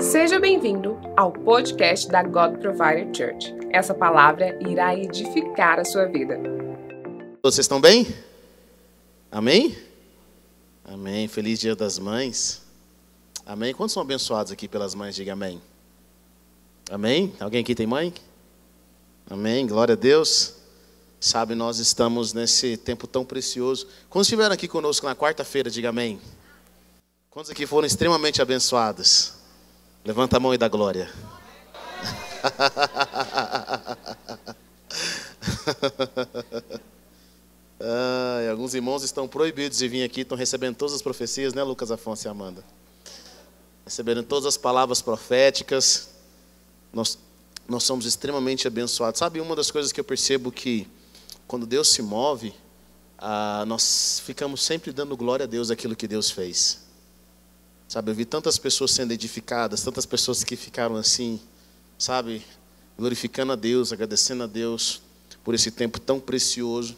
Seja bem-vindo ao podcast da God Provider Church. Essa palavra irá edificar a sua vida. Vocês estão bem? Amém? Amém. Feliz Dia das Mães. Amém. Quantos são abençoados aqui pelas mães? Diga amém. Amém? Alguém aqui tem mãe? Amém. Glória a Deus. Sabe, nós estamos nesse tempo tão precioso. Quantos estiveram aqui conosco na quarta-feira, diga amém. Quantos aqui foram extremamente abençoados? Levanta a mão e dá glória. Ai, alguns irmãos estão proibidos de vir aqui, estão recebendo todas as profecias, né, Lucas Afonso e Amanda? Recebendo todas as palavras proféticas. Nós, nós somos extremamente abençoados. Sabe, uma das coisas que eu percebo que quando Deus se move, ah, nós ficamos sempre dando glória a Deus aquilo que Deus fez. Sabe, eu vi tantas pessoas sendo edificadas, tantas pessoas que ficaram assim, sabe, glorificando a Deus, agradecendo a Deus por esse tempo tão precioso.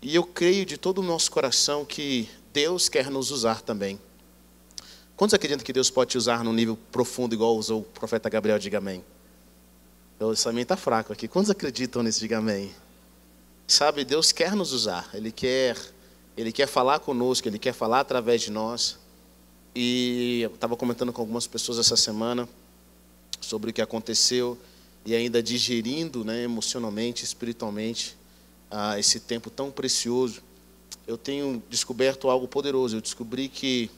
E eu creio de todo o nosso coração que Deus quer nos usar também. Quantos acreditam que Deus pode te usar num nível profundo, igual usou o profeta Gabriel? Diga amém. Eu, isso também está fraco aqui. Quantos acreditam nesse? Diga amém. Sabe, Deus quer nos usar. Ele quer, Ele quer falar conosco, Ele quer falar através de nós. E eu estava comentando com algumas pessoas essa semana sobre o que aconteceu e ainda digerindo né, emocionalmente, espiritualmente, ah, esse tempo tão precioso. Eu tenho descoberto algo poderoso. Eu descobri que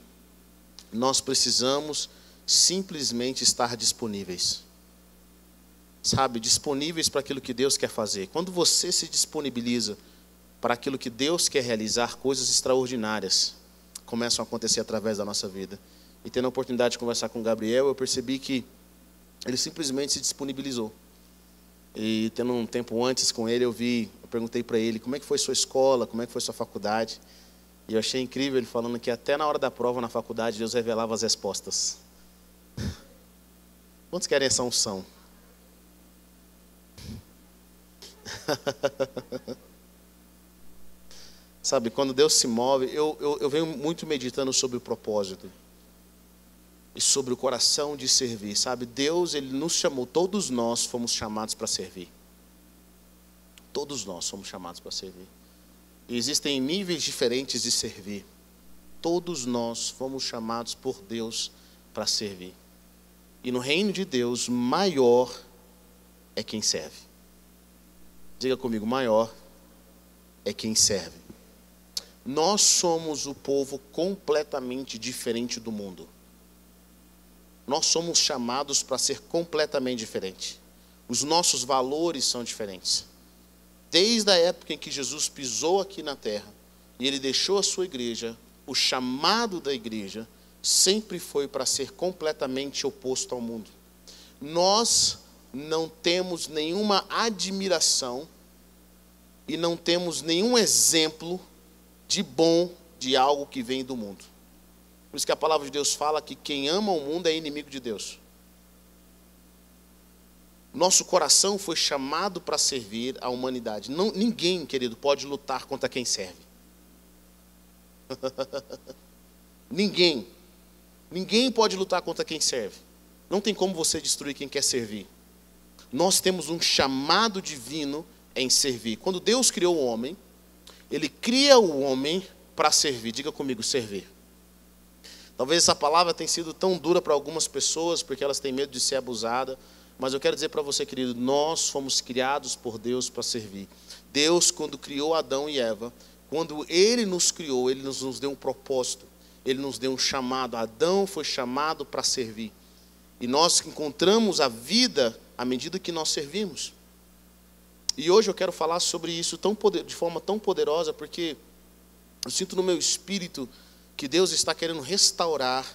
nós precisamos simplesmente estar disponíveis. Sabe, disponíveis para aquilo que Deus quer fazer. Quando você se disponibiliza para aquilo que Deus quer realizar, coisas extraordinárias começam a acontecer através da nossa vida. E tendo a oportunidade de conversar com o Gabriel, eu percebi que ele simplesmente se disponibilizou. E tendo um tempo antes com ele, eu vi, eu perguntei para ele como é que foi sua escola, como é que foi sua faculdade. E eu achei incrível ele falando que até na hora da prova na faculdade Deus revelava as respostas. Quantos querem essa unção? Sabe, quando Deus se move, eu, eu, eu venho muito meditando sobre o propósito e sobre o coração de servir. Sabe, Deus, Ele nos chamou, todos nós fomos chamados para servir. Todos nós somos chamados para servir. E existem níveis diferentes de servir. Todos nós fomos chamados por Deus para servir. E no reino de Deus, maior é quem serve. Diga comigo, maior é quem serve. Nós somos o povo completamente diferente do mundo. Nós somos chamados para ser completamente diferente. Os nossos valores são diferentes. Desde a época em que Jesus pisou aqui na terra e ele deixou a sua igreja, o chamado da igreja sempre foi para ser completamente oposto ao mundo. Nós não temos nenhuma admiração e não temos nenhum exemplo de bom de algo que vem do mundo. Por isso que a palavra de Deus fala que quem ama o mundo é inimigo de Deus. Nosso coração foi chamado para servir a humanidade. Não, ninguém, querido, pode lutar contra quem serve. ninguém. Ninguém pode lutar contra quem serve. Não tem como você destruir quem quer servir. Nós temos um chamado divino em servir. Quando Deus criou o homem, ele cria o homem para servir. Diga comigo, servir. Talvez essa palavra tenha sido tão dura para algumas pessoas, porque elas têm medo de ser abusada. Mas eu quero dizer para você, querido, nós fomos criados por Deus para servir. Deus, quando criou Adão e Eva, quando Ele nos criou, Ele nos, deu um propósito, Ele nos deu um chamado. Adão foi chamado para servir. E nós encontramos a vida à medida que nós servimos. E hoje eu quero falar sobre isso tão poder, de forma tão poderosa, porque eu sinto no meu espírito que Deus está querendo restaurar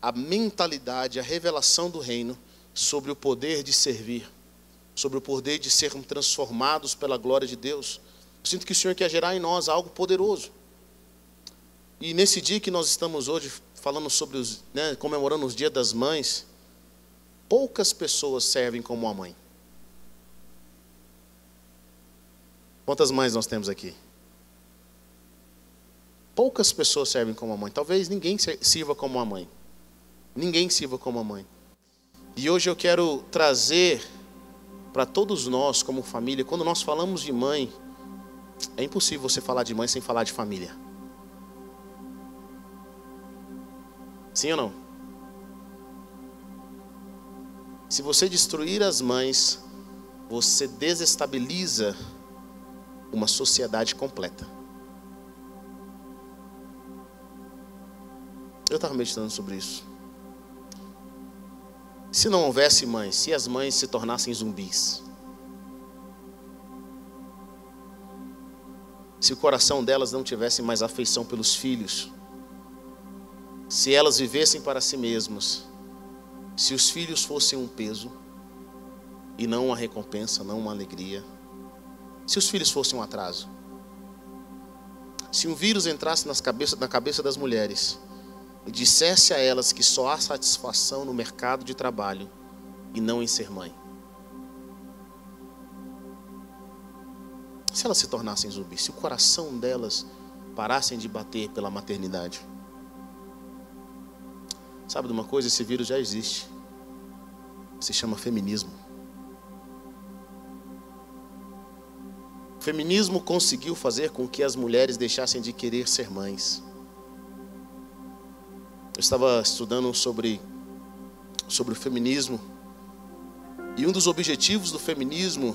a mentalidade, a revelação do reino sobre o poder de servir, sobre o poder de sermos transformados pela glória de Deus. Eu sinto que o Senhor quer gerar em nós algo poderoso. E nesse dia que nós estamos hoje falando sobre os, né, comemorando os Dias das Mães, poucas pessoas servem como a mãe. Quantas mães nós temos aqui? Poucas pessoas servem como a mãe. Talvez ninguém sirva como a mãe. Ninguém sirva como a mãe. E hoje eu quero trazer para todos nós, como família, quando nós falamos de mãe, é impossível você falar de mãe sem falar de família. Sim ou não? Se você destruir as mães, você desestabiliza uma sociedade completa. Eu estava meditando sobre isso. Se não houvesse mães, se as mães se tornassem zumbis, se o coração delas não tivesse mais afeição pelos filhos, se elas vivessem para si mesmas, se os filhos fossem um peso e não uma recompensa, não uma alegria, se os filhos fossem um atraso, se um vírus entrasse nas cabeça, na cabeça das mulheres e dissesse a elas que só há satisfação no mercado de trabalho e não em ser mãe. Se elas se tornassem zumbis, se o coração delas parassem de bater pela maternidade. Sabe de uma coisa? Esse vírus já existe. Se chama feminismo. O feminismo conseguiu fazer com que as mulheres deixassem de querer ser mães. Eu estava estudando sobre, sobre o feminismo. E um dos objetivos do feminismo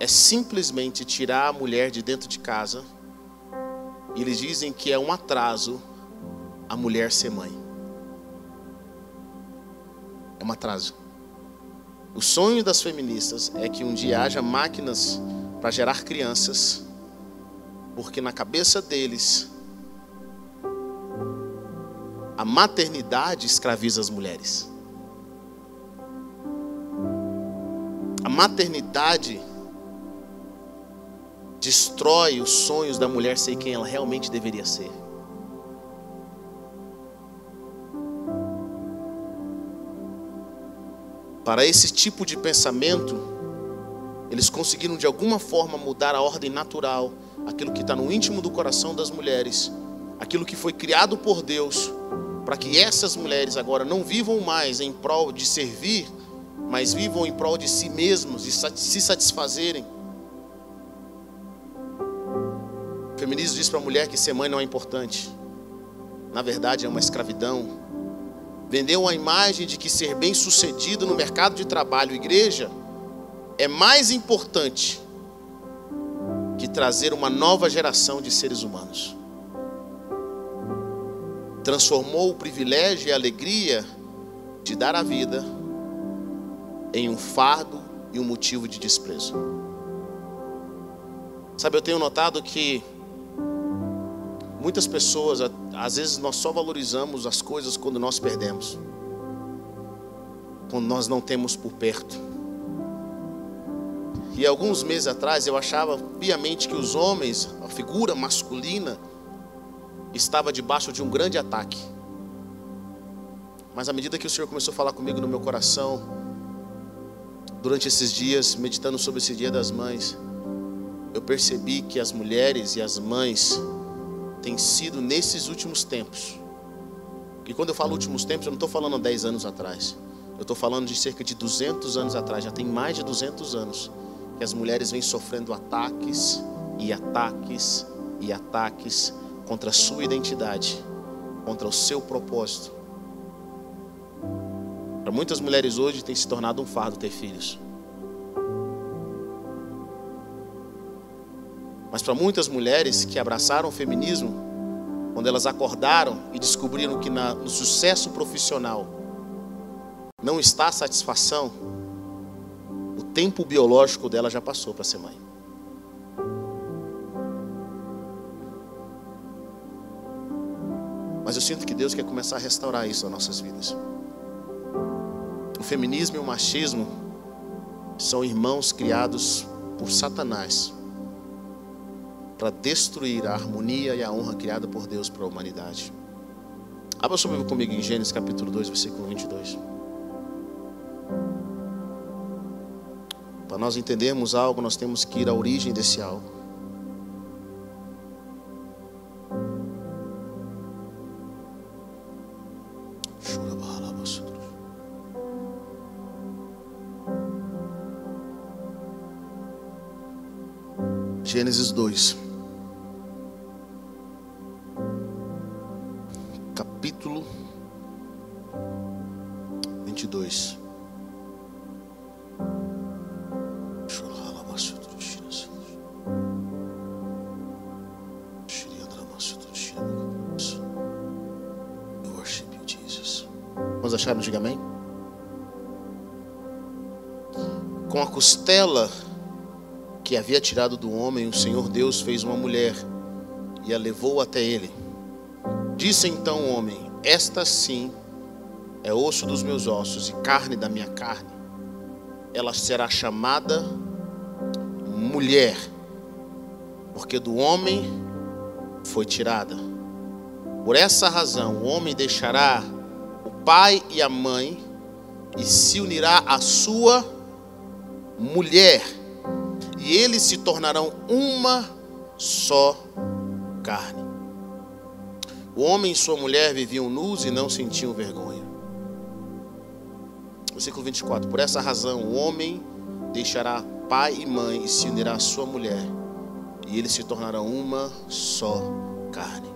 é simplesmente tirar a mulher de dentro de casa. E eles dizem que é um atraso a mulher ser mãe. É um atraso. O sonho das feministas é que um dia haja máquinas para gerar crianças, porque na cabeça deles a maternidade escraviza as mulheres. A maternidade destrói os sonhos da mulher ser quem ela realmente deveria ser. Para esse tipo de pensamento, eles conseguiram de alguma forma mudar a ordem natural, aquilo que está no íntimo do coração das mulheres, aquilo que foi criado por Deus para que essas mulheres agora não vivam mais em prol de servir, mas vivam em prol de si mesmos, de se satisfazerem. O feminismo diz para a mulher que ser mãe não é importante. Na verdade, é uma escravidão. Vendeu a imagem de que ser bem sucedido no mercado de trabalho, igreja, é mais importante que trazer uma nova geração de seres humanos transformou o privilégio e a alegria de dar a vida em um fardo e um motivo de desprezo. Sabe, eu tenho notado que muitas pessoas, às vezes nós só valorizamos as coisas quando nós perdemos, quando nós não temos por perto. E alguns meses atrás eu achava piamente que os homens, a figura masculina, estava debaixo de um grande ataque. Mas à medida que o Senhor começou a falar comigo no meu coração, durante esses dias, meditando sobre esse Dia das Mães, eu percebi que as mulheres e as mães têm sido nesses últimos tempos. E quando eu falo últimos tempos, eu não estou falando há 10 anos atrás. Eu estou falando de cerca de 200 anos atrás, já tem mais de 200 anos, que as mulheres vêm sofrendo ataques e ataques e ataques contra a sua identidade, contra o seu propósito. Para muitas mulheres hoje tem se tornado um fardo ter filhos. Mas para muitas mulheres que abraçaram o feminismo, quando elas acordaram e descobriram que na, no sucesso profissional não está a satisfação, o tempo biológico dela já passou para ser mãe. Mas eu sinto que Deus quer começar a restaurar isso nas nossas vidas. O feminismo e o machismo são irmãos criados por Satanás para destruir a harmonia e a honra criada por Deus para a humanidade. Abra sua Bíblia comigo em Gênesis capítulo 2, versículo 22. Para nós entendermos algo, nós temos que ir à origem desse algo. Gênesis 2. 22. Vamos achar no diga amém? Com a costela que havia tirado do homem, o Senhor Deus fez uma mulher e a levou até ele. Disse então o homem: Esta sim é osso dos meus ossos e carne da minha carne. Ela será chamada mulher, porque do homem foi tirada. Por essa razão, o homem deixará o pai e a mãe e se unirá à sua mulher, e eles se tornarão uma só carne. O homem e sua mulher viviam nus e não sentiam vergonha. Versículo 24: Por essa razão, o homem deixará pai e mãe e se unirá à sua mulher, e eles se tornarão uma só carne.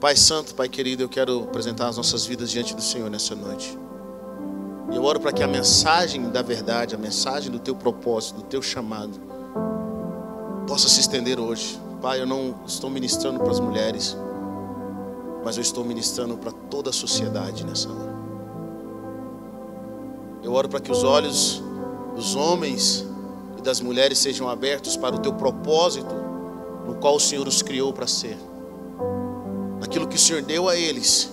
Pai Santo, Pai querido, eu quero apresentar as nossas vidas diante do Senhor nessa noite. Eu oro para que a mensagem da verdade, a mensagem do teu propósito, do teu chamado, possa se estender hoje. Pai, eu não estou ministrando para as mulheres, mas eu estou ministrando para toda a sociedade nessa hora. Eu oro para que os olhos dos homens e das mulheres sejam abertos para o teu propósito, no qual o Senhor os criou para ser. Aquilo que o Senhor deu a eles.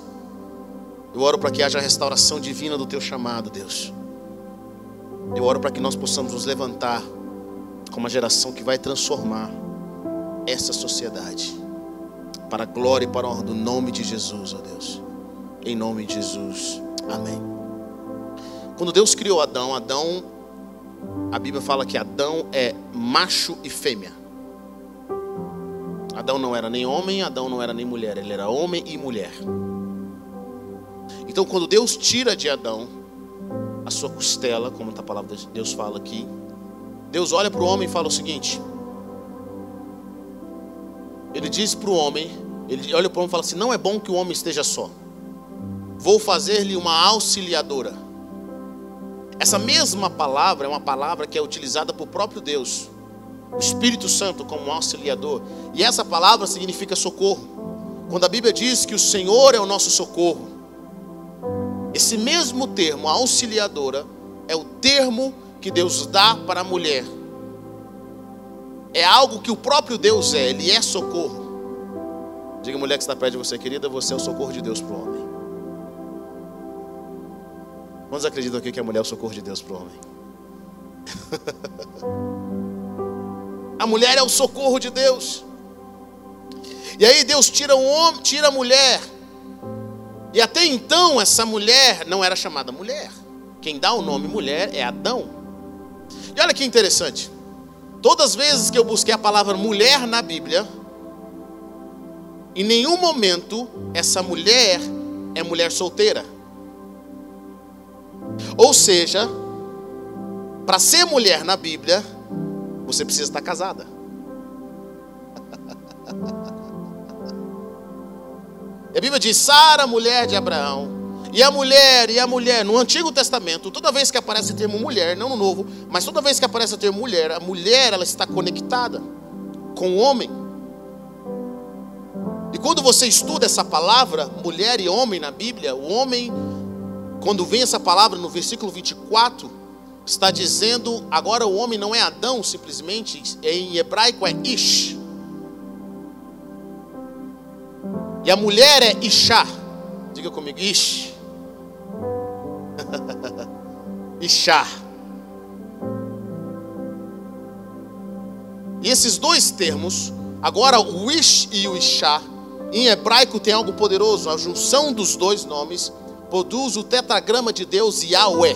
Eu oro para que haja restauração divina do teu chamado, Deus. Eu oro para que nós possamos nos levantar como uma geração que vai transformar essa sociedade para a glória e para a honra do nome de Jesus, ó Deus. Em nome de Jesus. Amém. Quando Deus criou Adão, Adão, a Bíblia fala que Adão é macho e fêmea. Adão não era nem homem, Adão não era nem mulher, ele era homem e mulher. Então, quando Deus tira de Adão a sua costela, como a palavra de Deus fala aqui, Deus olha para o homem e fala o seguinte: Ele diz para o homem, ele olha para o homem e fala assim: Não é bom que o homem esteja só, vou fazer-lhe uma auxiliadora. Essa mesma palavra é uma palavra que é utilizada por próprio Deus o Espírito Santo como auxiliador. E essa palavra significa socorro. Quando a Bíblia diz que o Senhor é o nosso socorro, esse mesmo termo, auxiliadora, é o termo que Deus dá para a mulher. É algo que o próprio Deus é, Ele é socorro. Diga, mulher que está perto de você, querida, você é o socorro de Deus para o homem. Quantos acreditam aqui que a mulher é o socorro de Deus para o homem? A mulher é o socorro de Deus. E aí Deus tira o homem, tira a mulher. E até então essa mulher não era chamada mulher. Quem dá o nome mulher é Adão. E olha que interessante. Todas as vezes que eu busquei a palavra mulher na Bíblia, em nenhum momento essa mulher é mulher solteira. Ou seja, para ser mulher na Bíblia, você precisa estar casada. E a Bíblia diz: Sara, mulher de Abraão. E a mulher, e a mulher, no Antigo Testamento, toda vez que aparece o termo mulher, não no Novo, mas toda vez que aparece o termo mulher, a mulher ela está conectada com o homem. E quando você estuda essa palavra, mulher e homem na Bíblia, o homem, quando vem essa palavra no versículo 24, está dizendo, agora o homem não é Adão simplesmente, em hebraico é Ish. E a mulher é Ishá. Diga comigo, Ish. Ishá. E esses dois termos, agora o Ish e o Ishá, em hebraico tem algo poderoso, a junção dos dois nomes produz o tetragrama de Deus Yahweh.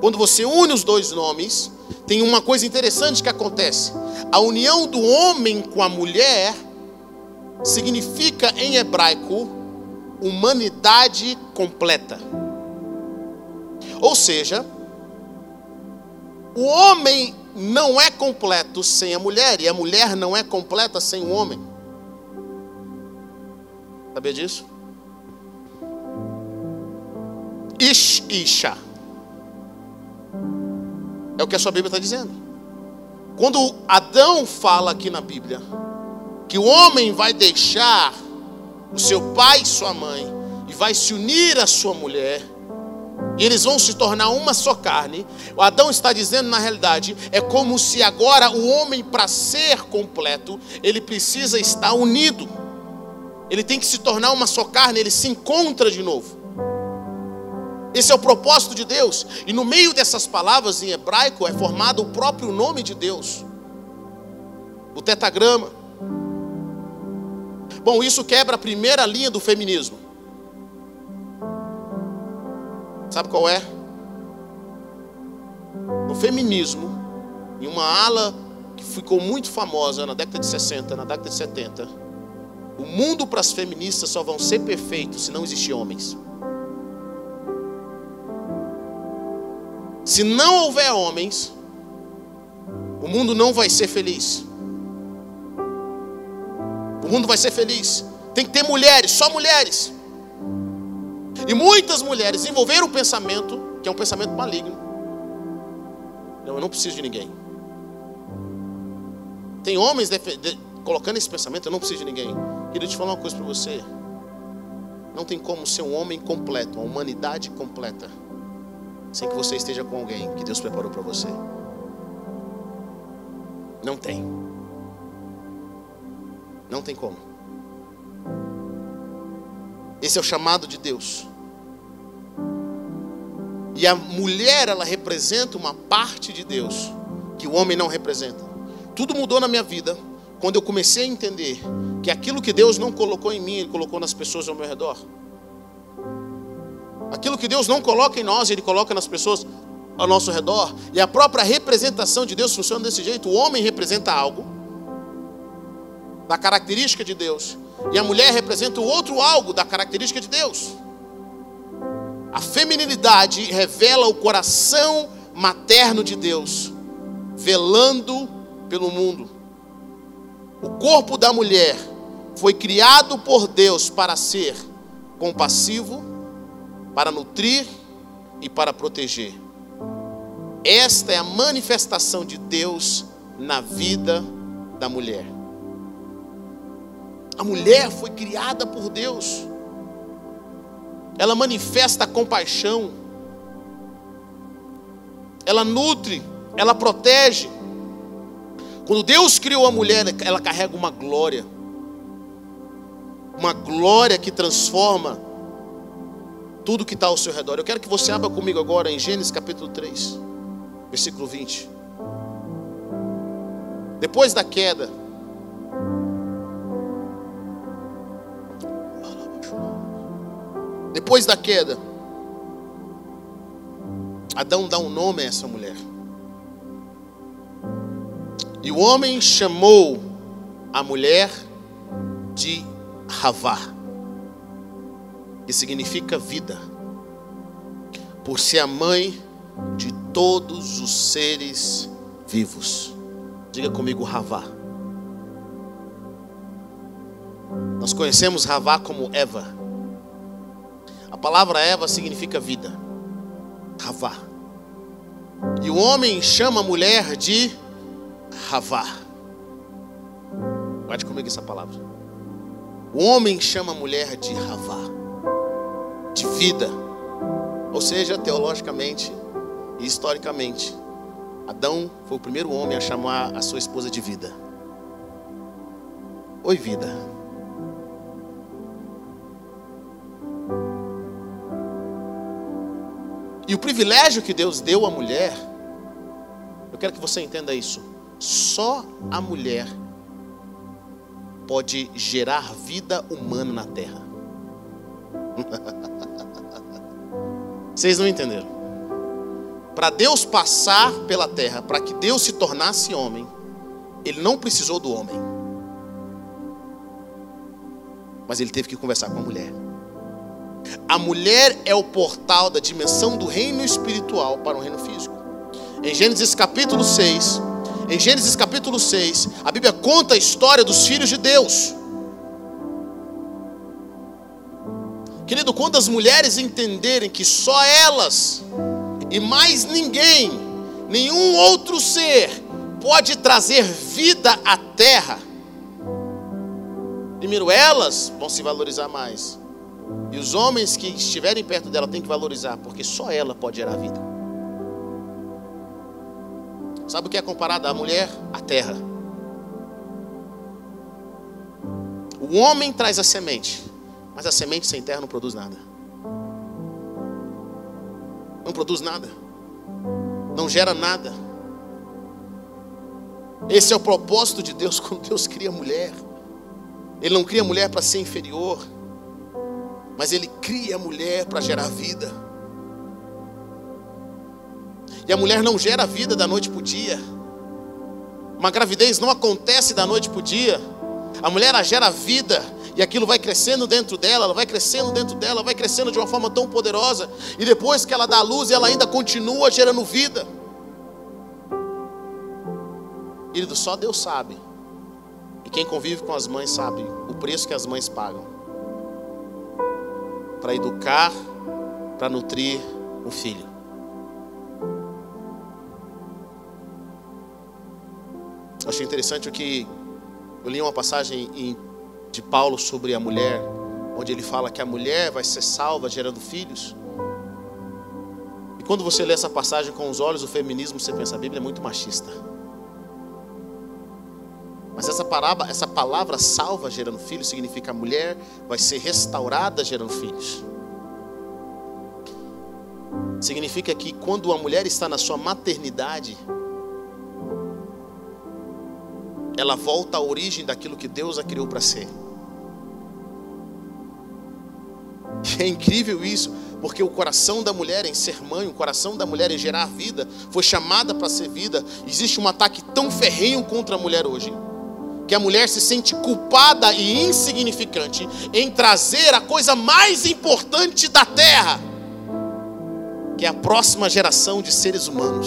Quando você une os dois nomes, tem uma coisa interessante que acontece. A união do homem com a mulher significa em hebraico humanidade completa. Ou seja, o homem não é completo sem a mulher, e a mulher não é completa sem o homem. Sabia disso? Ish, Isha. É o que a sua Bíblia está dizendo. Quando Adão fala aqui na Bíblia que o homem vai deixar o seu pai e sua mãe e vai se unir à sua mulher, e eles vão se tornar uma só carne. O Adão está dizendo, na realidade, é como se agora o homem, para ser completo, ele precisa estar unido. Ele tem que se tornar uma só carne, ele se encontra de novo. Esse é o propósito de Deus. E no meio dessas palavras em hebraico é formado o próprio nome de Deus. O tetagrama. Bom, isso quebra a primeira linha do feminismo. Sabe qual é? O feminismo, em uma ala que ficou muito famosa na década de 60, na década de 70, o mundo para as feministas só vão ser perfeitos se não existir homens. Se não houver homens, o mundo não vai ser feliz. O mundo vai ser feliz. Tem que ter mulheres, só mulheres. E muitas mulheres desenvolveram o pensamento, que é um pensamento maligno. Não, eu não preciso de ninguém. Tem homens colocando esse pensamento, eu não preciso de ninguém. Queria te falar uma coisa para você. Não tem como ser um homem completo, uma humanidade completa sem que você esteja com alguém que Deus preparou para você. Não tem. Não tem como. Esse é o chamado de Deus. E a mulher, ela representa uma parte de Deus que o homem não representa. Tudo mudou na minha vida quando eu comecei a entender que aquilo que Deus não colocou em mim, Ele colocou nas pessoas ao meu redor. Aquilo que Deus não coloca em nós, Ele coloca nas pessoas ao nosso redor. E a própria representação de Deus funciona desse jeito. O homem representa algo, da característica de Deus. E a mulher representa o outro algo da característica de Deus. A feminilidade revela o coração materno de Deus, velando pelo mundo. O corpo da mulher foi criado por Deus para ser compassivo, para nutrir e para proteger. Esta é a manifestação de Deus na vida da mulher. A mulher foi criada por Deus. Ela manifesta compaixão. Ela nutre, ela protege. Quando Deus criou a mulher, ela carrega uma glória. Uma glória que transforma tudo que está ao seu redor. Eu quero que você abra comigo agora em Gênesis capítulo 3, versículo 20. Depois da queda, depois da queda, Adão dá um nome a essa mulher. E o homem chamou a mulher de Ravá que significa vida, por ser a mãe de todos os seres vivos. Diga comigo, Ravá. Nós conhecemos Ravá como Eva. A palavra Eva significa vida. Ravá. E o homem chama a mulher de Ravá. Guarde comigo essa palavra. O homem chama a mulher de Ravá de vida. Ou seja, teologicamente e historicamente, Adão foi o primeiro homem a chamar a sua esposa de vida. Oi, vida. E o privilégio que Deus deu à mulher, eu quero que você entenda isso. Só a mulher pode gerar vida humana na terra. Vocês não entenderam? Para Deus passar pela terra, para que Deus se tornasse homem, ele não precisou do homem. Mas ele teve que conversar com a mulher. A mulher é o portal da dimensão do reino espiritual para o reino físico. Em Gênesis capítulo 6, em Gênesis capítulo 6, a Bíblia conta a história dos filhos de Deus. Querido, quando as mulheres entenderem que só elas e mais ninguém, nenhum outro ser, pode trazer vida à terra, primeiro elas vão se valorizar mais. E os homens que estiverem perto dela têm que valorizar, porque só ela pode gerar vida. Sabe o que é comparado à mulher? A terra. O homem traz a semente, mas a semente sem terra não produz nada. Não produz nada. Não gera nada. Esse é o propósito de Deus quando Deus cria a mulher. Ele não cria a mulher para ser inferior, mas Ele cria a mulher para gerar vida. E a mulher não gera vida da noite para o dia. Uma gravidez não acontece da noite para o dia. A mulher gera vida e aquilo vai crescendo dentro dela, ela vai crescendo dentro dela, vai crescendo de uma forma tão poderosa. E depois que ela dá luz, ela ainda continua gerando vida. Querido, só Deus sabe. E quem convive com as mães sabe o preço que as mães pagam para educar, para nutrir um filho. Achei interessante o que eu li uma passagem em de Paulo sobre a mulher, onde ele fala que a mulher vai ser salva gerando filhos. E quando você lê essa passagem com os olhos do feminismo, você pensa, a Bíblia é muito machista. Mas essa palavra, essa palavra salva gerando filhos significa a mulher vai ser restaurada gerando filhos. Significa que quando a mulher está na sua maternidade, ela volta à origem daquilo que Deus a criou para ser. E é incrível isso, porque o coração da mulher em ser mãe, o coração da mulher em gerar vida, foi chamada para ser vida. Existe um ataque tão ferrenho contra a mulher hoje, que a mulher se sente culpada e insignificante em trazer a coisa mais importante da terra, que é a próxima geração de seres humanos.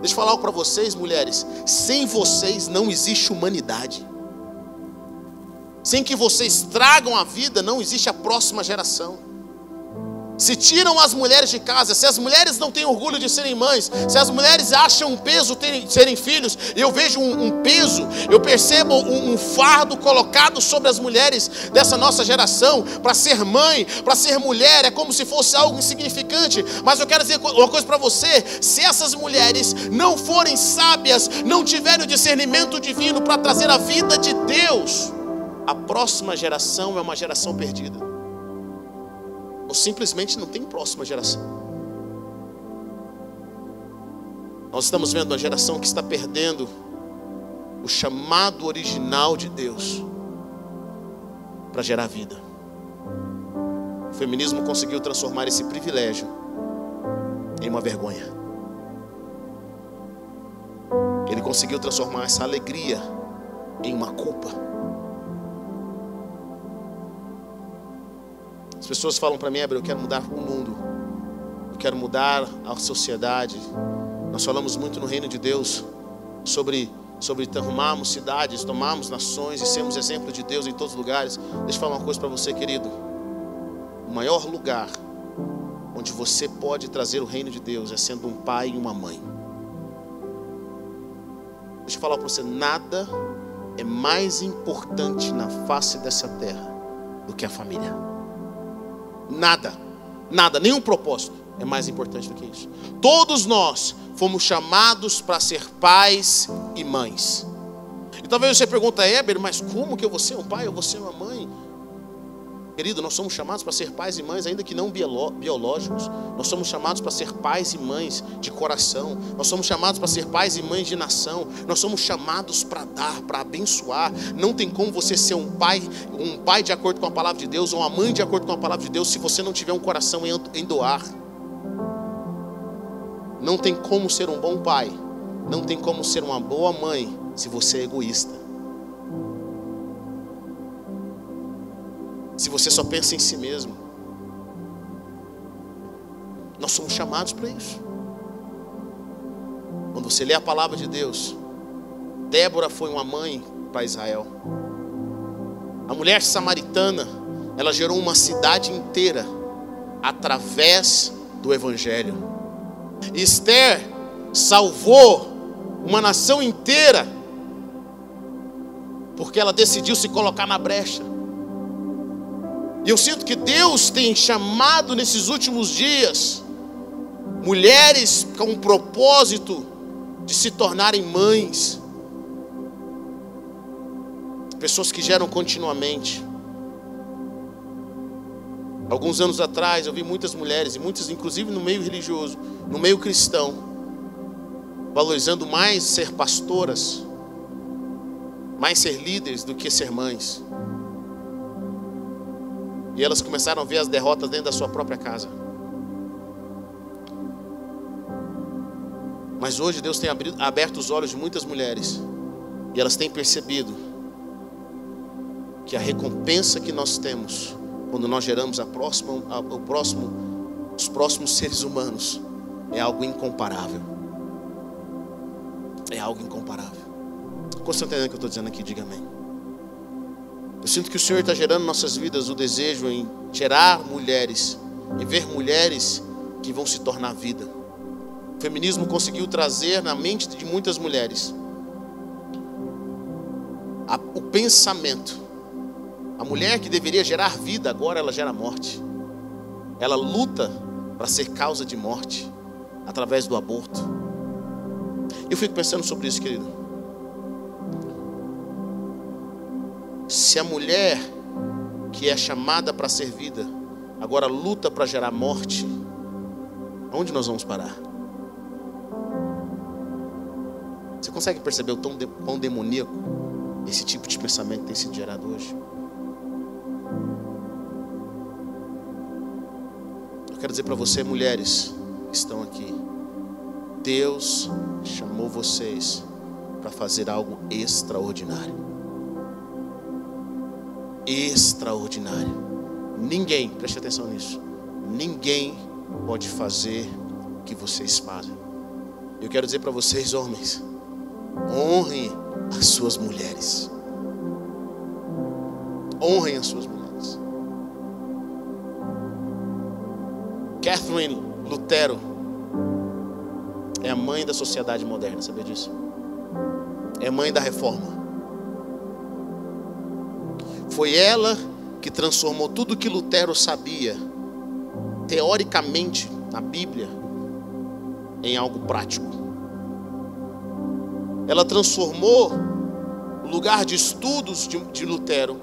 Deixa eu falar algo para vocês, mulheres. Sem vocês não existe humanidade. Sem que vocês tragam a vida, não existe a próxima geração se tiram as mulheres de casa, se as mulheres não têm orgulho de serem mães, se as mulheres acham um peso terem, serem filhos, eu vejo um, um peso, eu percebo um, um, fardo colocado sobre as mulheres dessa nossa geração, para ser mãe, para ser mulher, é como se fosse algo insignificante. Mas eu quero dizer uma coisa para você: se essas mulheres não forem sábias, não tiverem o discernimento divino para trazer a vida de Deus, a próxima geração é uma geração perdida ou simplesmente não tem próxima geração. Nós estamos vendo uma geração que está perdendo o chamado original de Deus para gerar vida. O feminismo conseguiu transformar esse privilégio em uma vergonha. Ele conseguiu transformar essa alegria em uma culpa. As pessoas falam para mim, Heber, eu quero mudar o mundo. Eu quero mudar a sociedade. Nós falamos muito no reino de Deus sobre sobre tomarmos cidades, tomarmos nações e sermos exemplo de Deus em todos os lugares. Deixa eu falar uma coisa para você, querido. O maior lugar onde você pode trazer o reino de Deus é sendo um pai e uma mãe. Deixa eu falar para você, nada é mais importante na face dessa terra do que a família. Nada, nada, nenhum propósito é mais importante do que isso. Todos nós fomos chamados para ser pais e mães. E talvez você pergunte, Heber, mas como que eu vou ser um pai, eu vou ser uma mãe? Querido, nós somos chamados para ser pais e mães, ainda que não biológicos. Nós somos chamados para ser pais e mães de coração. Nós somos chamados para ser pais e mães de nação. Nós somos chamados para dar, para abençoar. Não tem como você ser um pai, um pai de acordo com a palavra de Deus, ou uma mãe de acordo com a palavra de Deus, se você não tiver um coração em doar. Não tem como ser um bom pai. Não tem como ser uma boa mãe se você é egoísta. Se você só pensa em si mesmo. Nós somos chamados para isso. Quando você lê a palavra de Deus, Débora foi uma mãe para Israel. A mulher samaritana, ela gerou uma cidade inteira através do evangelho. Esther salvou uma nação inteira porque ela decidiu se colocar na brecha. E eu sinto que Deus tem chamado nesses últimos dias mulheres com um propósito de se tornarem mães, pessoas que geram continuamente. Alguns anos atrás eu vi muitas mulheres, e muitas inclusive no meio religioso, no meio cristão, valorizando mais ser pastoras, mais ser líderes do que ser mães. E elas começaram a ver as derrotas dentro da sua própria casa. Mas hoje Deus tem aberto os olhos de muitas mulheres. E elas têm percebido que a recompensa que nós temos quando nós geramos a próxima, a, o próximo, os próximos seres humanos é algo incomparável. É algo incomparável. Quando você está entendendo o que eu estou dizendo aqui, diga amém. Eu sinto que o Senhor está gerando em nossas vidas o desejo em gerar mulheres, em ver mulheres que vão se tornar vida. O feminismo conseguiu trazer na mente de muitas mulheres a, o pensamento. A mulher que deveria gerar vida, agora ela gera morte. Ela luta para ser causa de morte através do aborto. Eu fico pensando sobre isso, querido. Se a mulher que é chamada para ser vida, agora luta para gerar morte, aonde nós vamos parar? Você consegue perceber o tom de, quão demoníaco esse tipo de pensamento tem sido gerado hoje? Eu quero dizer para você, mulheres que estão aqui, Deus chamou vocês para fazer algo extraordinário extraordinário. Ninguém, preste atenção nisso, ninguém pode fazer o que vocês fazem. Eu quero dizer para vocês, homens, honrem as suas mulheres. Honrem as suas mulheres. Catherine Lutero é a mãe da sociedade moderna, sabia disso? É mãe da reforma. Foi ela que transformou tudo que Lutero sabia, teoricamente, na Bíblia, em algo prático. Ela transformou o lugar de estudos de, de Lutero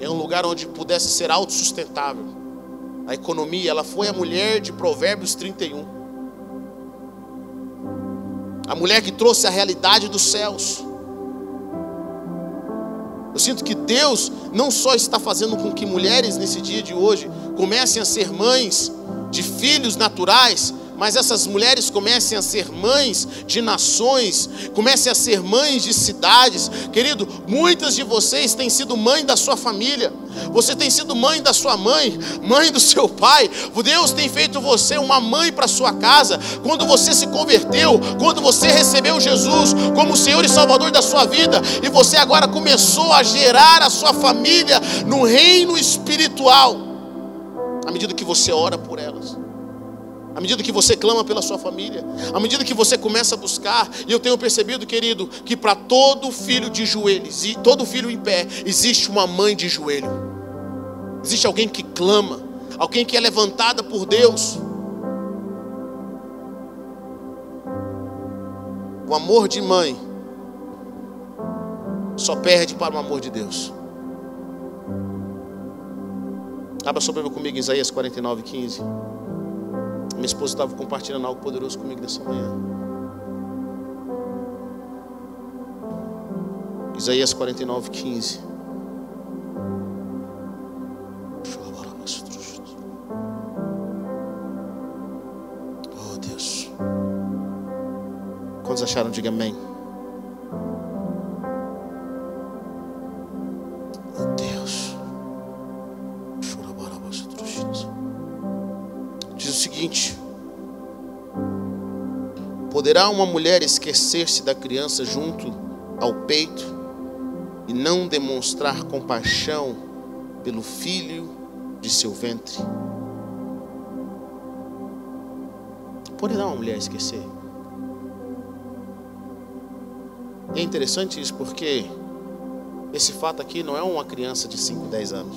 em um lugar onde pudesse ser autossustentável. A economia, ela foi a mulher de Provérbios 31. A mulher que trouxe a realidade dos céus. Eu sinto que Deus não só está fazendo com que mulheres nesse dia de hoje comecem a ser mães de filhos naturais, mas essas mulheres comecem a ser mães de nações, comecem a ser mães de cidades. Querido, muitas de vocês têm sido mãe da sua família. Você tem sido mãe da sua mãe, mãe do seu pai. Deus tem feito você uma mãe para sua casa. Quando você se converteu, quando você recebeu Jesus como Senhor e Salvador da sua vida, e você agora começou a gerar a sua família no reino espiritual, à medida que você ora por elas à medida que você clama pela sua família, à medida que você começa a buscar, e eu tenho percebido, querido, que para todo filho de joelhos e todo filho em pé, existe uma mãe de joelho, existe alguém que clama, alguém que é levantada por Deus. O amor de mãe só perde para o amor de Deus. Abra sua Bíblia comigo, Isaías 49, 15. Minha esposa estava compartilhando algo poderoso comigo nessa manhã. Isaías 49, 15. Oh Deus. Quantos acharam? Diga amém. Poderá uma mulher esquecer-se da criança junto ao peito e não demonstrar compaixão pelo filho de seu ventre? Poderá uma mulher esquecer? É interessante isso porque esse fato aqui não é uma criança de 5, 10 anos.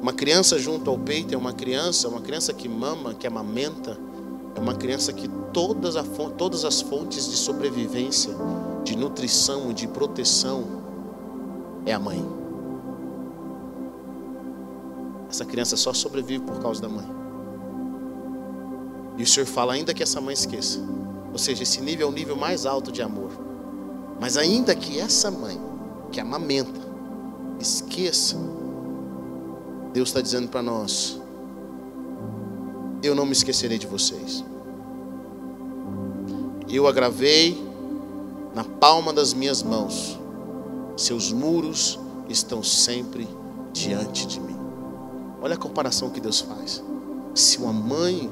Uma criança junto ao peito é uma criança, uma criança que mama, que amamenta, é uma criança que todas, a, todas as fontes de sobrevivência, de nutrição de proteção é a mãe. Essa criança só sobrevive por causa da mãe. E o Senhor fala, ainda que essa mãe esqueça. Ou seja, esse nível é o nível mais alto de amor. Mas ainda que essa mãe, que amamenta, esqueça, Deus está dizendo para nós: Eu não me esquecerei de vocês. Eu agravei na palma das minhas mãos, seus muros estão sempre diante de mim. Olha a comparação que Deus faz. Se uma mãe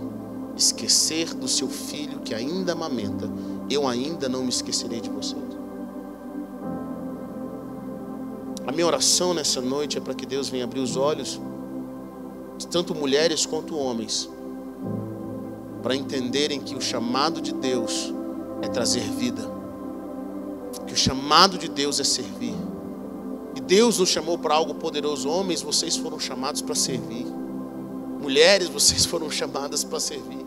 esquecer do seu filho que ainda amamenta, eu ainda não me esquecerei de vocês. A minha oração nessa noite é para que Deus venha abrir os olhos tanto mulheres quanto homens, para entenderem que o chamado de Deus é trazer vida, que o chamado de Deus é servir. E Deus nos chamou para algo poderoso. Homens, vocês foram chamados para servir. Mulheres, vocês foram chamadas para servir.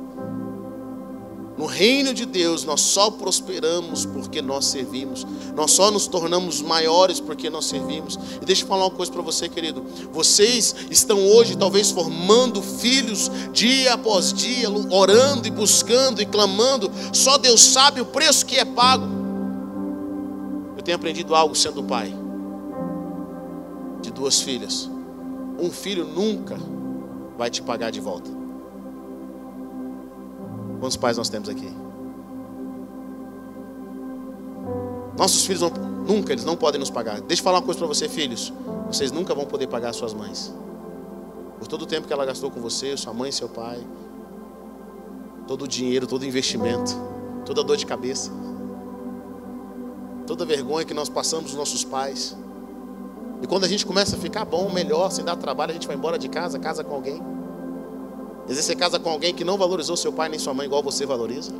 No reino de Deus, nós só prosperamos porque nós servimos. Nós só nos tornamos maiores porque nós servimos. E deixa eu falar uma coisa para você, querido. Vocês estão hoje talvez formando filhos dia após dia, orando e buscando e clamando. Só Deus sabe o preço que é pago. Eu tenho aprendido algo sendo pai de duas filhas. Um filho nunca vai te pagar de volta. Quantos pais nós temos aqui? Nossos filhos não, nunca, eles não podem nos pagar. Deixa eu falar uma coisa para você, filhos. Vocês nunca vão poder pagar suas mães. Por todo o tempo que ela gastou com você, sua mãe seu pai. Todo o dinheiro, todo o investimento, toda a dor de cabeça. Toda a vergonha que nós passamos dos nossos pais. E quando a gente começa a ficar bom, melhor, sem dar trabalho, a gente vai embora de casa, casa com alguém. Às vezes você casa com alguém que não valorizou seu pai nem sua mãe igual você valoriza.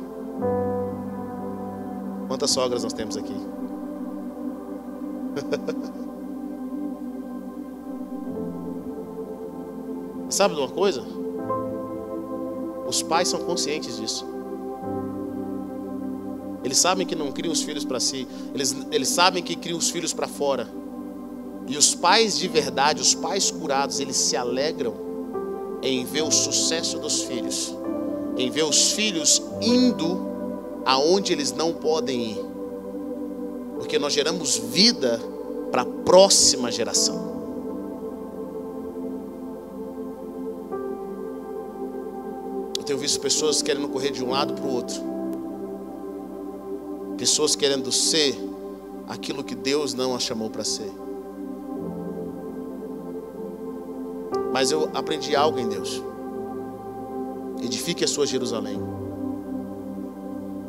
Quantas sogras nós temos aqui? Sabe de uma coisa? Os pais são conscientes disso. Eles sabem que não criam os filhos para si, eles, eles sabem que criam os filhos para fora. E os pais de verdade, os pais curados, eles se alegram em ver o sucesso dos filhos, em ver os filhos indo aonde eles não podem ir, porque nós geramos vida para a próxima geração. Eu tenho visto pessoas querendo correr de um lado para o outro, pessoas querendo ser aquilo que Deus não as chamou para ser. Mas eu aprendi algo em Deus. Edifique a sua Jerusalém.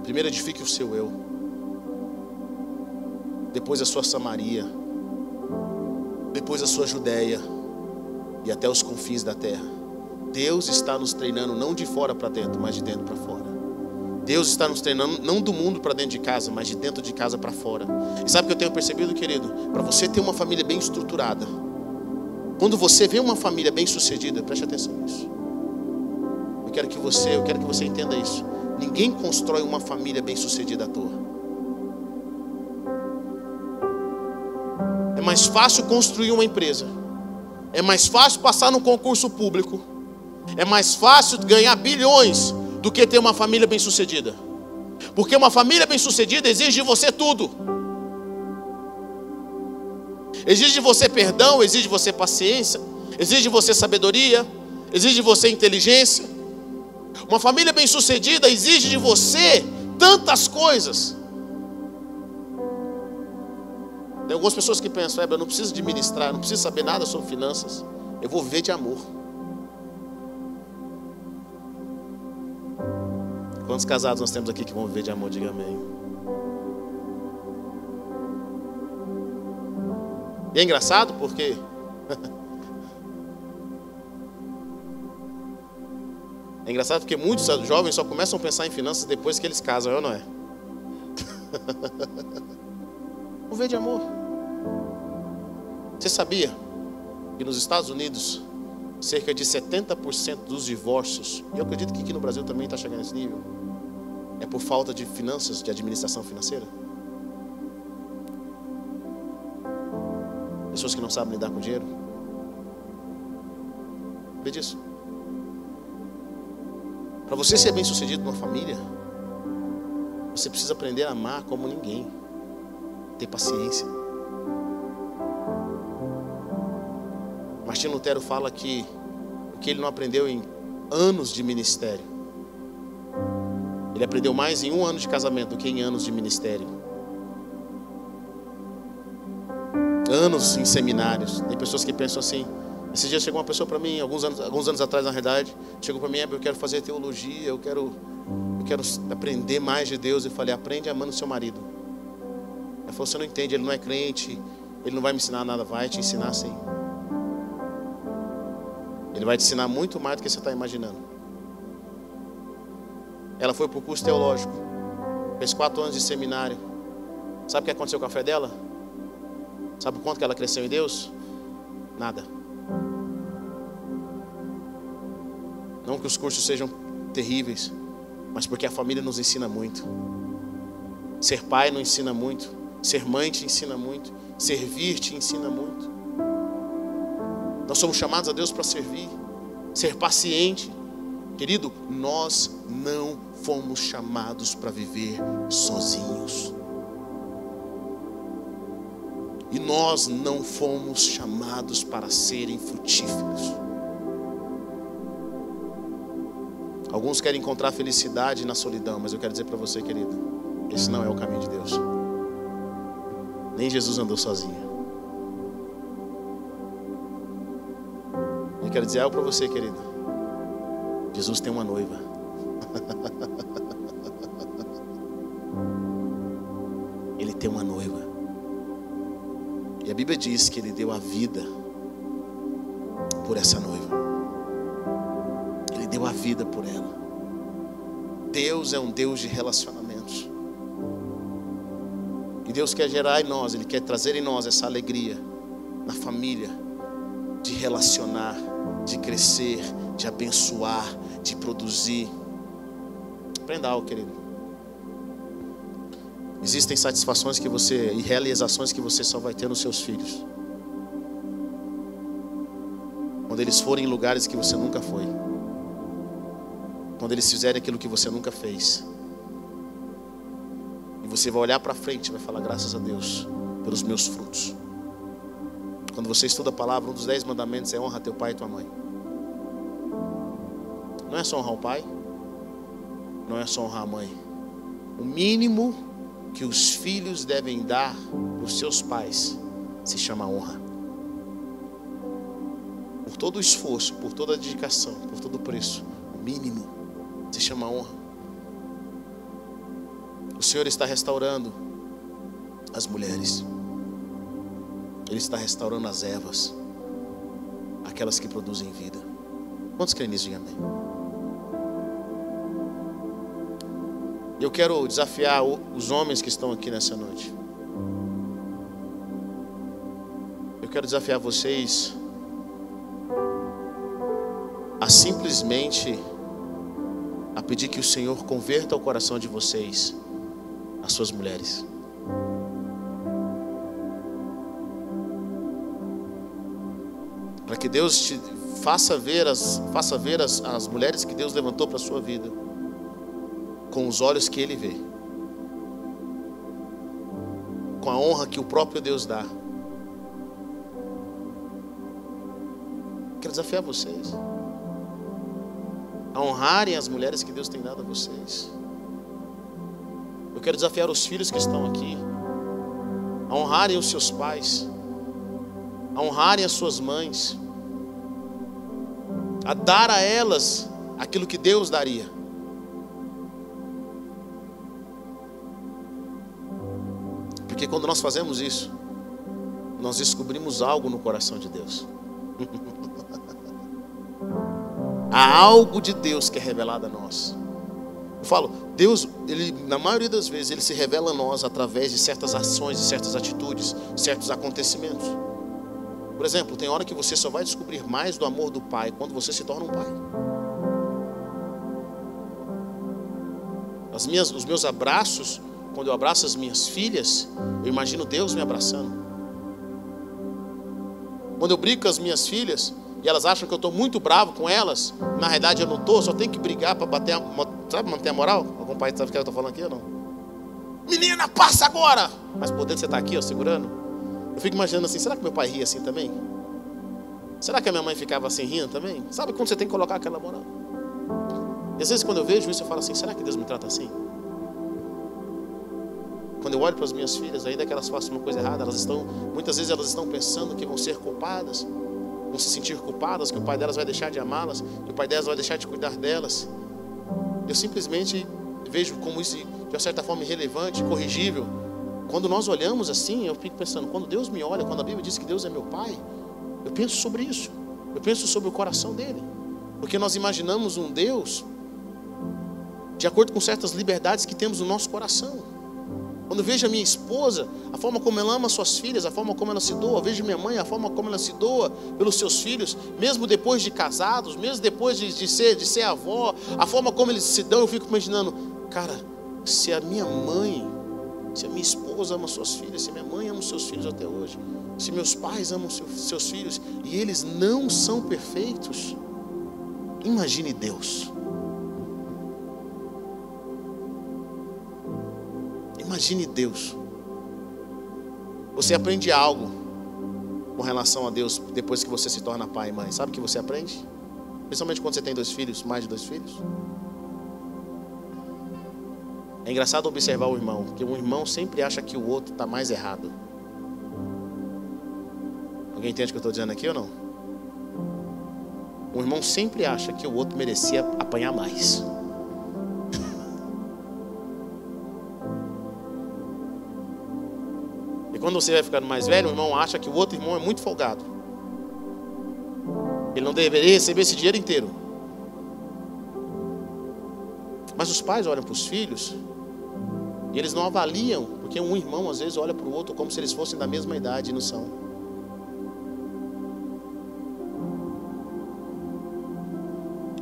Primeiro edifique o seu eu. Depois a sua Samaria. Depois a sua Judéia. E até os confins da terra. Deus está nos treinando não de fora para dentro, mas de dentro para fora. Deus está nos treinando não do mundo para dentro de casa, mas de dentro de casa para fora. E sabe o que eu tenho percebido, querido? Para você ter uma família bem estruturada, quando você vê uma família bem-sucedida, preste atenção nisso. Eu quero que você, eu quero que você entenda isso. Ninguém constrói uma família bem-sucedida à toa. É mais fácil construir uma empresa. É mais fácil passar no concurso público. É mais fácil ganhar bilhões do que ter uma família bem-sucedida. Porque uma família bem-sucedida exige de você tudo. Exige de você perdão, exige de você paciência, exige de você sabedoria, exige de você inteligência. Uma família bem-sucedida exige de você tantas coisas. Tem algumas pessoas que pensam, eu não preciso administrar, não preciso saber nada sobre finanças. Eu vou viver de amor. Quantos casados nós temos aqui que vão viver de amor? Diga amém. E é engraçado porque É engraçado porque muitos jovens só começam a pensar em finanças depois que eles casam, eu é não é? Vamos ver de amor. Você sabia que nos Estados Unidos cerca de 70% dos divórcios, e eu acredito que aqui no Brasil também está chegando nesse nível, é por falta de finanças, de administração financeira? Pessoas que não sabem lidar com dinheiro. Vê disso. Para você ser bem sucedido numa família, você precisa aprender a amar como ninguém, ter paciência. Martin Lutero fala que o que ele não aprendeu em anos de ministério, ele aprendeu mais em um ano de casamento do que em anos de ministério. Anos em seminários. Tem pessoas que pensam assim, esses dias chegou uma pessoa para mim, alguns anos, alguns anos atrás, na verdade, chegou para mim, eu quero fazer teologia, eu quero, eu quero aprender mais de Deus. Eu falei, aprende amando seu marido. Ela falou, você não entende, ele não é crente, ele não vai me ensinar nada, vai te ensinar sim. Ele vai te ensinar muito mais do que você está imaginando. Ela foi para o curso teológico, fez quatro anos de seminário. Sabe o que aconteceu com a fé dela? Sabe o quanto que ela cresceu em Deus? Nada. Não que os cursos sejam terríveis, mas porque a família nos ensina muito. Ser pai nos ensina muito, ser mãe te ensina muito, servir te ensina muito. Nós somos chamados a Deus para servir, ser paciente. Querido, nós não fomos chamados para viver sozinhos. E nós não fomos chamados para serem frutíferos. Alguns querem encontrar felicidade na solidão, mas eu quero dizer para você, querido, esse não é o caminho de Deus. Nem Jesus andou sozinho. Eu quero dizer algo para você, querido. Jesus tem uma noiva. Ele tem uma noiva. E a Bíblia diz que ele deu a vida por essa noiva deu a vida por ela. Deus é um Deus de relacionamentos. E Deus quer gerar em nós, Ele quer trazer em nós essa alegria na família, de relacionar, de crescer, de abençoar, de produzir. Aprenda algo, querido. Existem satisfações que você e realizações que você só vai ter nos seus filhos. Quando eles forem em lugares que você nunca foi. Quando eles fizerem aquilo que você nunca fez. E você vai olhar para frente e vai falar: graças a Deus pelos meus frutos. Quando você estuda a palavra, um dos dez mandamentos é honra teu pai e tua mãe. Não é só honrar o pai, não é só honrar a mãe. O mínimo que os filhos devem dar para os seus pais se chama honra. Por todo o esforço, por toda a dedicação, por todo o preço, o mínimo se chama honra. O Senhor está restaurando as mulheres. Ele está restaurando as ervas, aquelas que produzem vida. Quantos creem nisso? Diga amém. Eu quero desafiar os homens que estão aqui nessa noite. Eu quero desafiar vocês a simplesmente a pedir que o Senhor converta o coração de vocês, as suas mulheres. Para que Deus te faça ver as, faça ver as, as mulheres que Deus levantou para a sua vida com os olhos que Ele vê, com a honra que o próprio Deus dá. Quero desafiar vocês a honrarem as mulheres que Deus tem dado a vocês. Eu quero desafiar os filhos que estão aqui a honrarem os seus pais, a honrarem as suas mães, a dar a elas aquilo que Deus daria. Porque quando nós fazemos isso, nós descobrimos algo no coração de Deus. Há algo de Deus que é revelado a nós. Eu falo, Deus, ele, na maioria das vezes, ele se revela a nós através de certas ações, de certas atitudes, certos acontecimentos. Por exemplo, tem hora que você só vai descobrir mais do amor do Pai quando você se torna um pai. As minhas, os meus abraços, quando eu abraço as minhas filhas, eu imagino Deus me abraçando. Quando eu brigo com as minhas filhas e elas acham que eu estou muito bravo com elas, na realidade eu não estou, só tenho que brigar para bater a, sabe, manter a moral? Algum pai sabe o que eu estou falando aqui ou não? Menina, passa agora! Mas podendo você estar tá aqui, ó, segurando, eu fico imaginando assim, será que meu pai ria assim também? Será que a minha mãe ficava assim rindo também? Sabe quando você tem que colocar aquela moral? E às vezes quando eu vejo isso, eu falo assim, será que Deus me trata assim? Quando eu olho para as minhas filhas, ainda que elas façam uma coisa errada, elas estão, muitas vezes elas estão pensando que vão ser culpadas, vão se sentir culpadas, que o pai delas vai deixar de amá-las, que o pai delas vai deixar de cuidar delas. Eu simplesmente vejo como isso, de uma certa forma, irrelevante, corrigível. Quando nós olhamos assim, eu fico pensando, quando Deus me olha, quando a Bíblia diz que Deus é meu pai, eu penso sobre isso. Eu penso sobre o coração dele. Porque nós imaginamos um Deus de acordo com certas liberdades que temos no nosso coração. Quando vejo a minha esposa, a forma como ela ama suas filhas, a forma como ela se doa, vejo minha mãe, a forma como ela se doa pelos seus filhos, mesmo depois de casados, mesmo depois de, de, ser, de ser avó, a forma como eles se dão, eu fico imaginando, cara, se a minha mãe, se a minha esposa ama suas filhas, se a minha mãe ama os seus filhos até hoje, se meus pais amam seus, seus filhos e eles não são perfeitos, imagine Deus. Imagine Deus. Você aprende algo com relação a Deus depois que você se torna pai e mãe. Sabe o que você aprende? Principalmente quando você tem dois filhos, mais de dois filhos. É engraçado observar o irmão, porque um irmão sempre acha que o outro está mais errado. Alguém entende o que eu estou dizendo aqui ou não? Um irmão sempre acha que o outro merecia apanhar mais. Quando você vai ficando mais velho, o irmão acha que o outro irmão é muito folgado. Ele não deveria receber esse dinheiro inteiro. Mas os pais olham para os filhos e eles não avaliam, porque um irmão às vezes olha para o outro como se eles fossem da mesma idade e não são.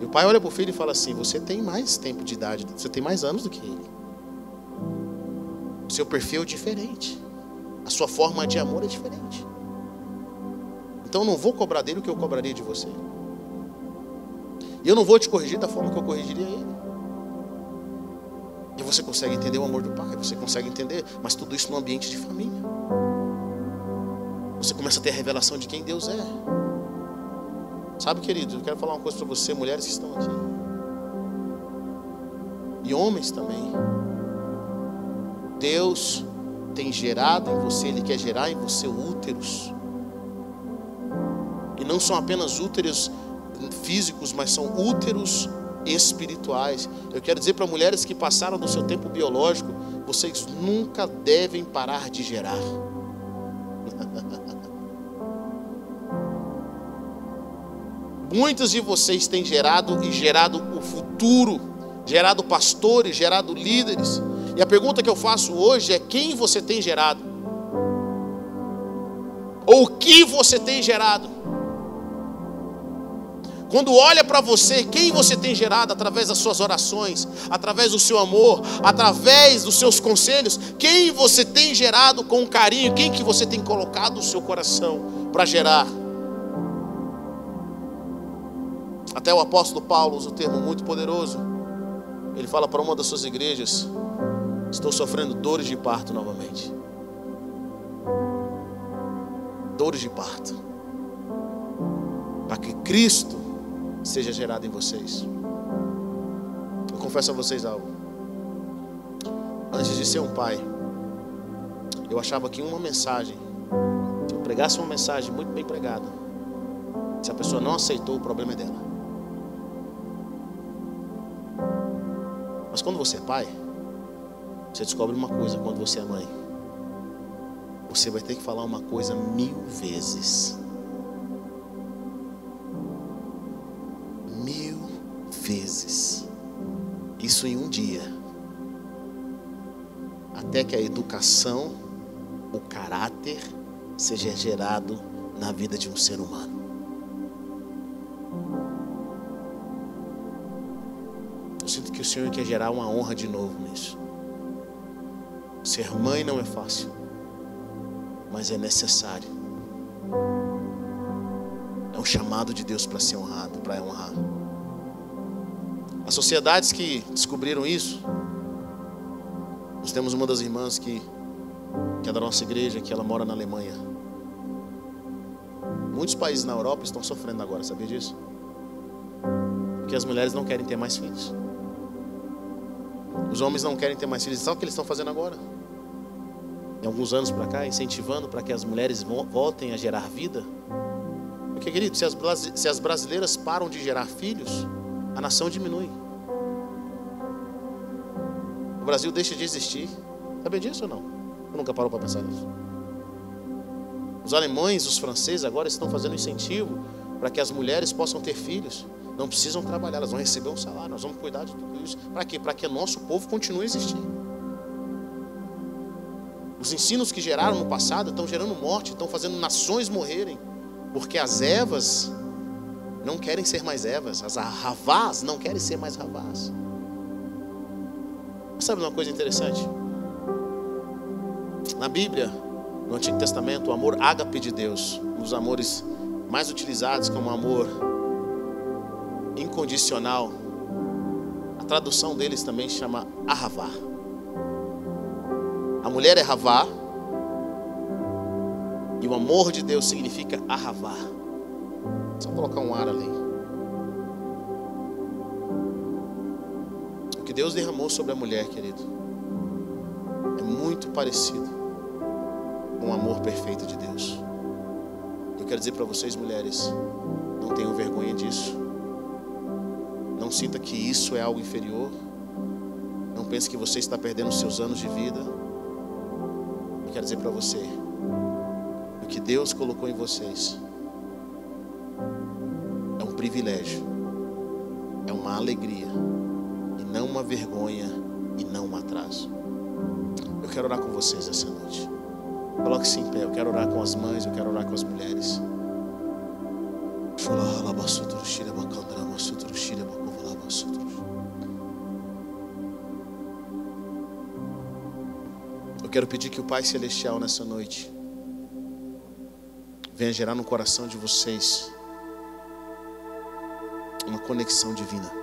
E o pai olha para o filho e fala assim: Você tem mais tempo de idade, você tem mais anos do que ele. O seu perfil é diferente. A sua forma de amor é diferente. Então eu não vou cobrar dele o que eu cobraria de você. E eu não vou te corrigir da forma que eu corrigiria ele. E você consegue entender o amor do pai, você consegue entender, mas tudo isso no ambiente de família. Você começa a ter a revelação de quem Deus é. Sabe, querido, eu quero falar uma coisa para você, mulheres que estão aqui. E homens também. Deus tem gerado em você, Ele quer gerar em você úteros. E não são apenas úteros físicos, mas são úteros espirituais. Eu quero dizer para mulheres que passaram do seu tempo biológico, vocês nunca devem parar de gerar. Muitos de vocês têm gerado e gerado o futuro, gerado pastores, gerado líderes. E a pergunta que eu faço hoje é: quem você tem gerado? Ou o que você tem gerado? Quando olha para você, quem você tem gerado através das suas orações, através do seu amor, através dos seus conselhos, quem você tem gerado com carinho, quem que você tem colocado o seu coração para gerar? Até o apóstolo Paulo usa um termo muito poderoso. Ele fala para uma das suas igrejas: Estou sofrendo dores de parto novamente. Dores de parto. Para que Cristo seja gerado em vocês. Eu confesso a vocês algo. Antes de ser um pai, eu achava que uma mensagem, se eu pregasse uma mensagem muito bem pregada, se a pessoa não aceitou, o problema é dela. Mas quando você é pai, você descobre uma coisa quando você é mãe. você vai ter que falar uma coisa mil vezes. Mil vezes. Isso em um dia. Até que a educação, o caráter, seja gerado na vida de um ser humano. Eu sinto que o Senhor quer gerar uma honra de novo nisso. Ser mãe não é fácil, mas é necessário. É um chamado de Deus para ser honrado, para honrar. As sociedades que descobriram isso, nós temos uma das irmãs que, que é da nossa igreja, que ela mora na Alemanha. Muitos países na Europa estão sofrendo agora, sabia disso? Porque as mulheres não querem ter mais filhos. Os homens não querem ter mais filhos. Sabe o que eles estão fazendo agora? Em alguns anos para cá, incentivando para que as mulheres voltem a gerar vida. Porque, querido, se as, se as brasileiras param de gerar filhos, a nação diminui. O Brasil deixa de existir. Sabia disso ou não? Ou nunca parou para pensar nisso? Os alemães, os franceses agora estão fazendo incentivo para que as mulheres possam ter filhos. Não precisam trabalhar, elas vão receber um salário, nós vamos cuidar de tudo isso. Para quê? Para que nosso povo continue a existir. Os ensinos que geraram no passado estão gerando morte, estão fazendo nações morrerem, porque as Evas não querem ser mais Evas, as Ravás não querem ser mais Ravás. Sabe uma coisa interessante? Na Bíblia, no Antigo Testamento, o amor ágape de Deus, um dos amores mais utilizados como amor incondicional, a tradução deles também chama Ahavá. A mulher é Ravá, e o amor de Deus significa Ahavá. Só colocar um ar ali. O que Deus derramou sobre a mulher, querido, é muito parecido com o amor perfeito de Deus. Eu quero dizer para vocês, mulheres, não tenham vergonha disso. Não sinta que isso é algo inferior. Não pense que você está perdendo seus anos de vida. Quero dizer para você, o que Deus colocou em vocês é um privilégio, é uma alegria, e não uma vergonha, e não um atraso. Eu quero orar com vocês essa noite. Coloque-se em pé, eu quero orar com as mães, eu quero orar com as mulheres. Quero pedir que o Pai Celestial nessa noite venha gerar no coração de vocês uma conexão divina.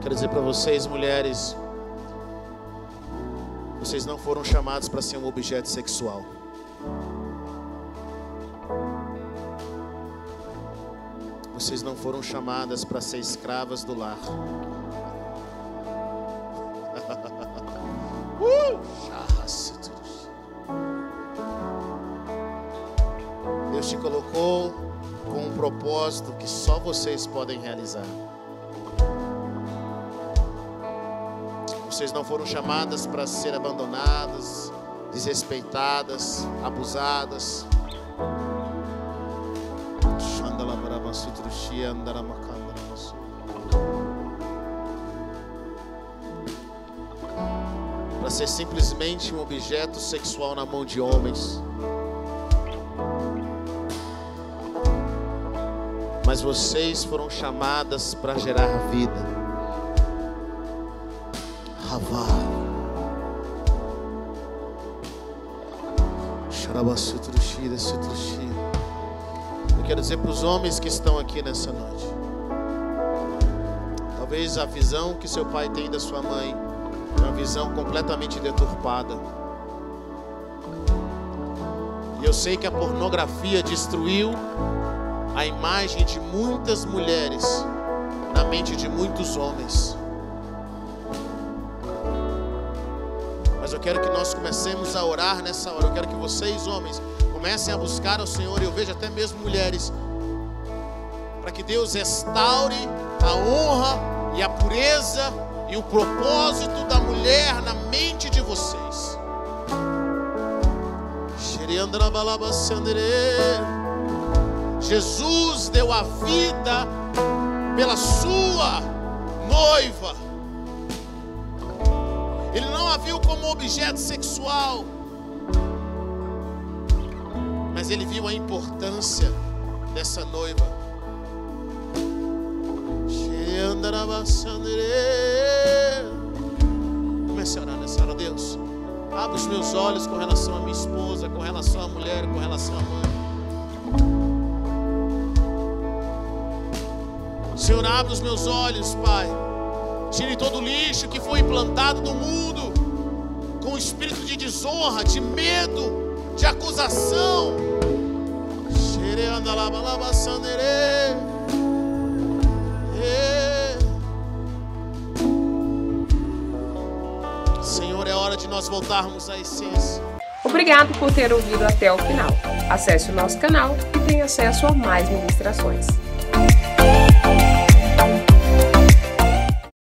Quero dizer para vocês, mulheres, vocês não foram chamados para ser um objeto sexual. Vocês não foram chamadas para ser escravas do lar. Uh! Deus te colocou com um propósito que só vocês podem realizar. Vocês não foram chamadas para ser abandonadas, desrespeitadas, abusadas. Para ser simplesmente um objeto sexual na mão de homens. Mas vocês foram chamadas para gerar vida. Dizer para os homens que estão aqui nessa noite. Talvez a visão que seu pai tem da sua mãe é uma visão completamente deturpada. E eu sei que a pornografia destruiu a imagem de muitas mulheres na mente de muitos homens. Mas eu quero que nós comecemos a orar nessa hora. Eu quero que vocês, homens, comecem a buscar ao Senhor. Eu vejo até mesmo mulheres, para que Deus restaure a honra e a pureza e o propósito da mulher na mente de vocês. Jesus deu a vida pela sua noiva. Ele não a viu como objeto sexual, mas ele viu a importância dessa noiva. Comece a orar nessa hora, Deus. Abre os meus olhos com relação à minha esposa, com relação à mulher, com relação à mãe. Senhor, abre os meus olhos, Pai. Tire todo o lixo que foi implantado no mundo, com espírito de desonra, de medo, de acusação. Senhor, é hora de nós voltarmos à essência. Obrigado por ter ouvido até o final. Acesse o nosso canal e tenha acesso a mais ministrações.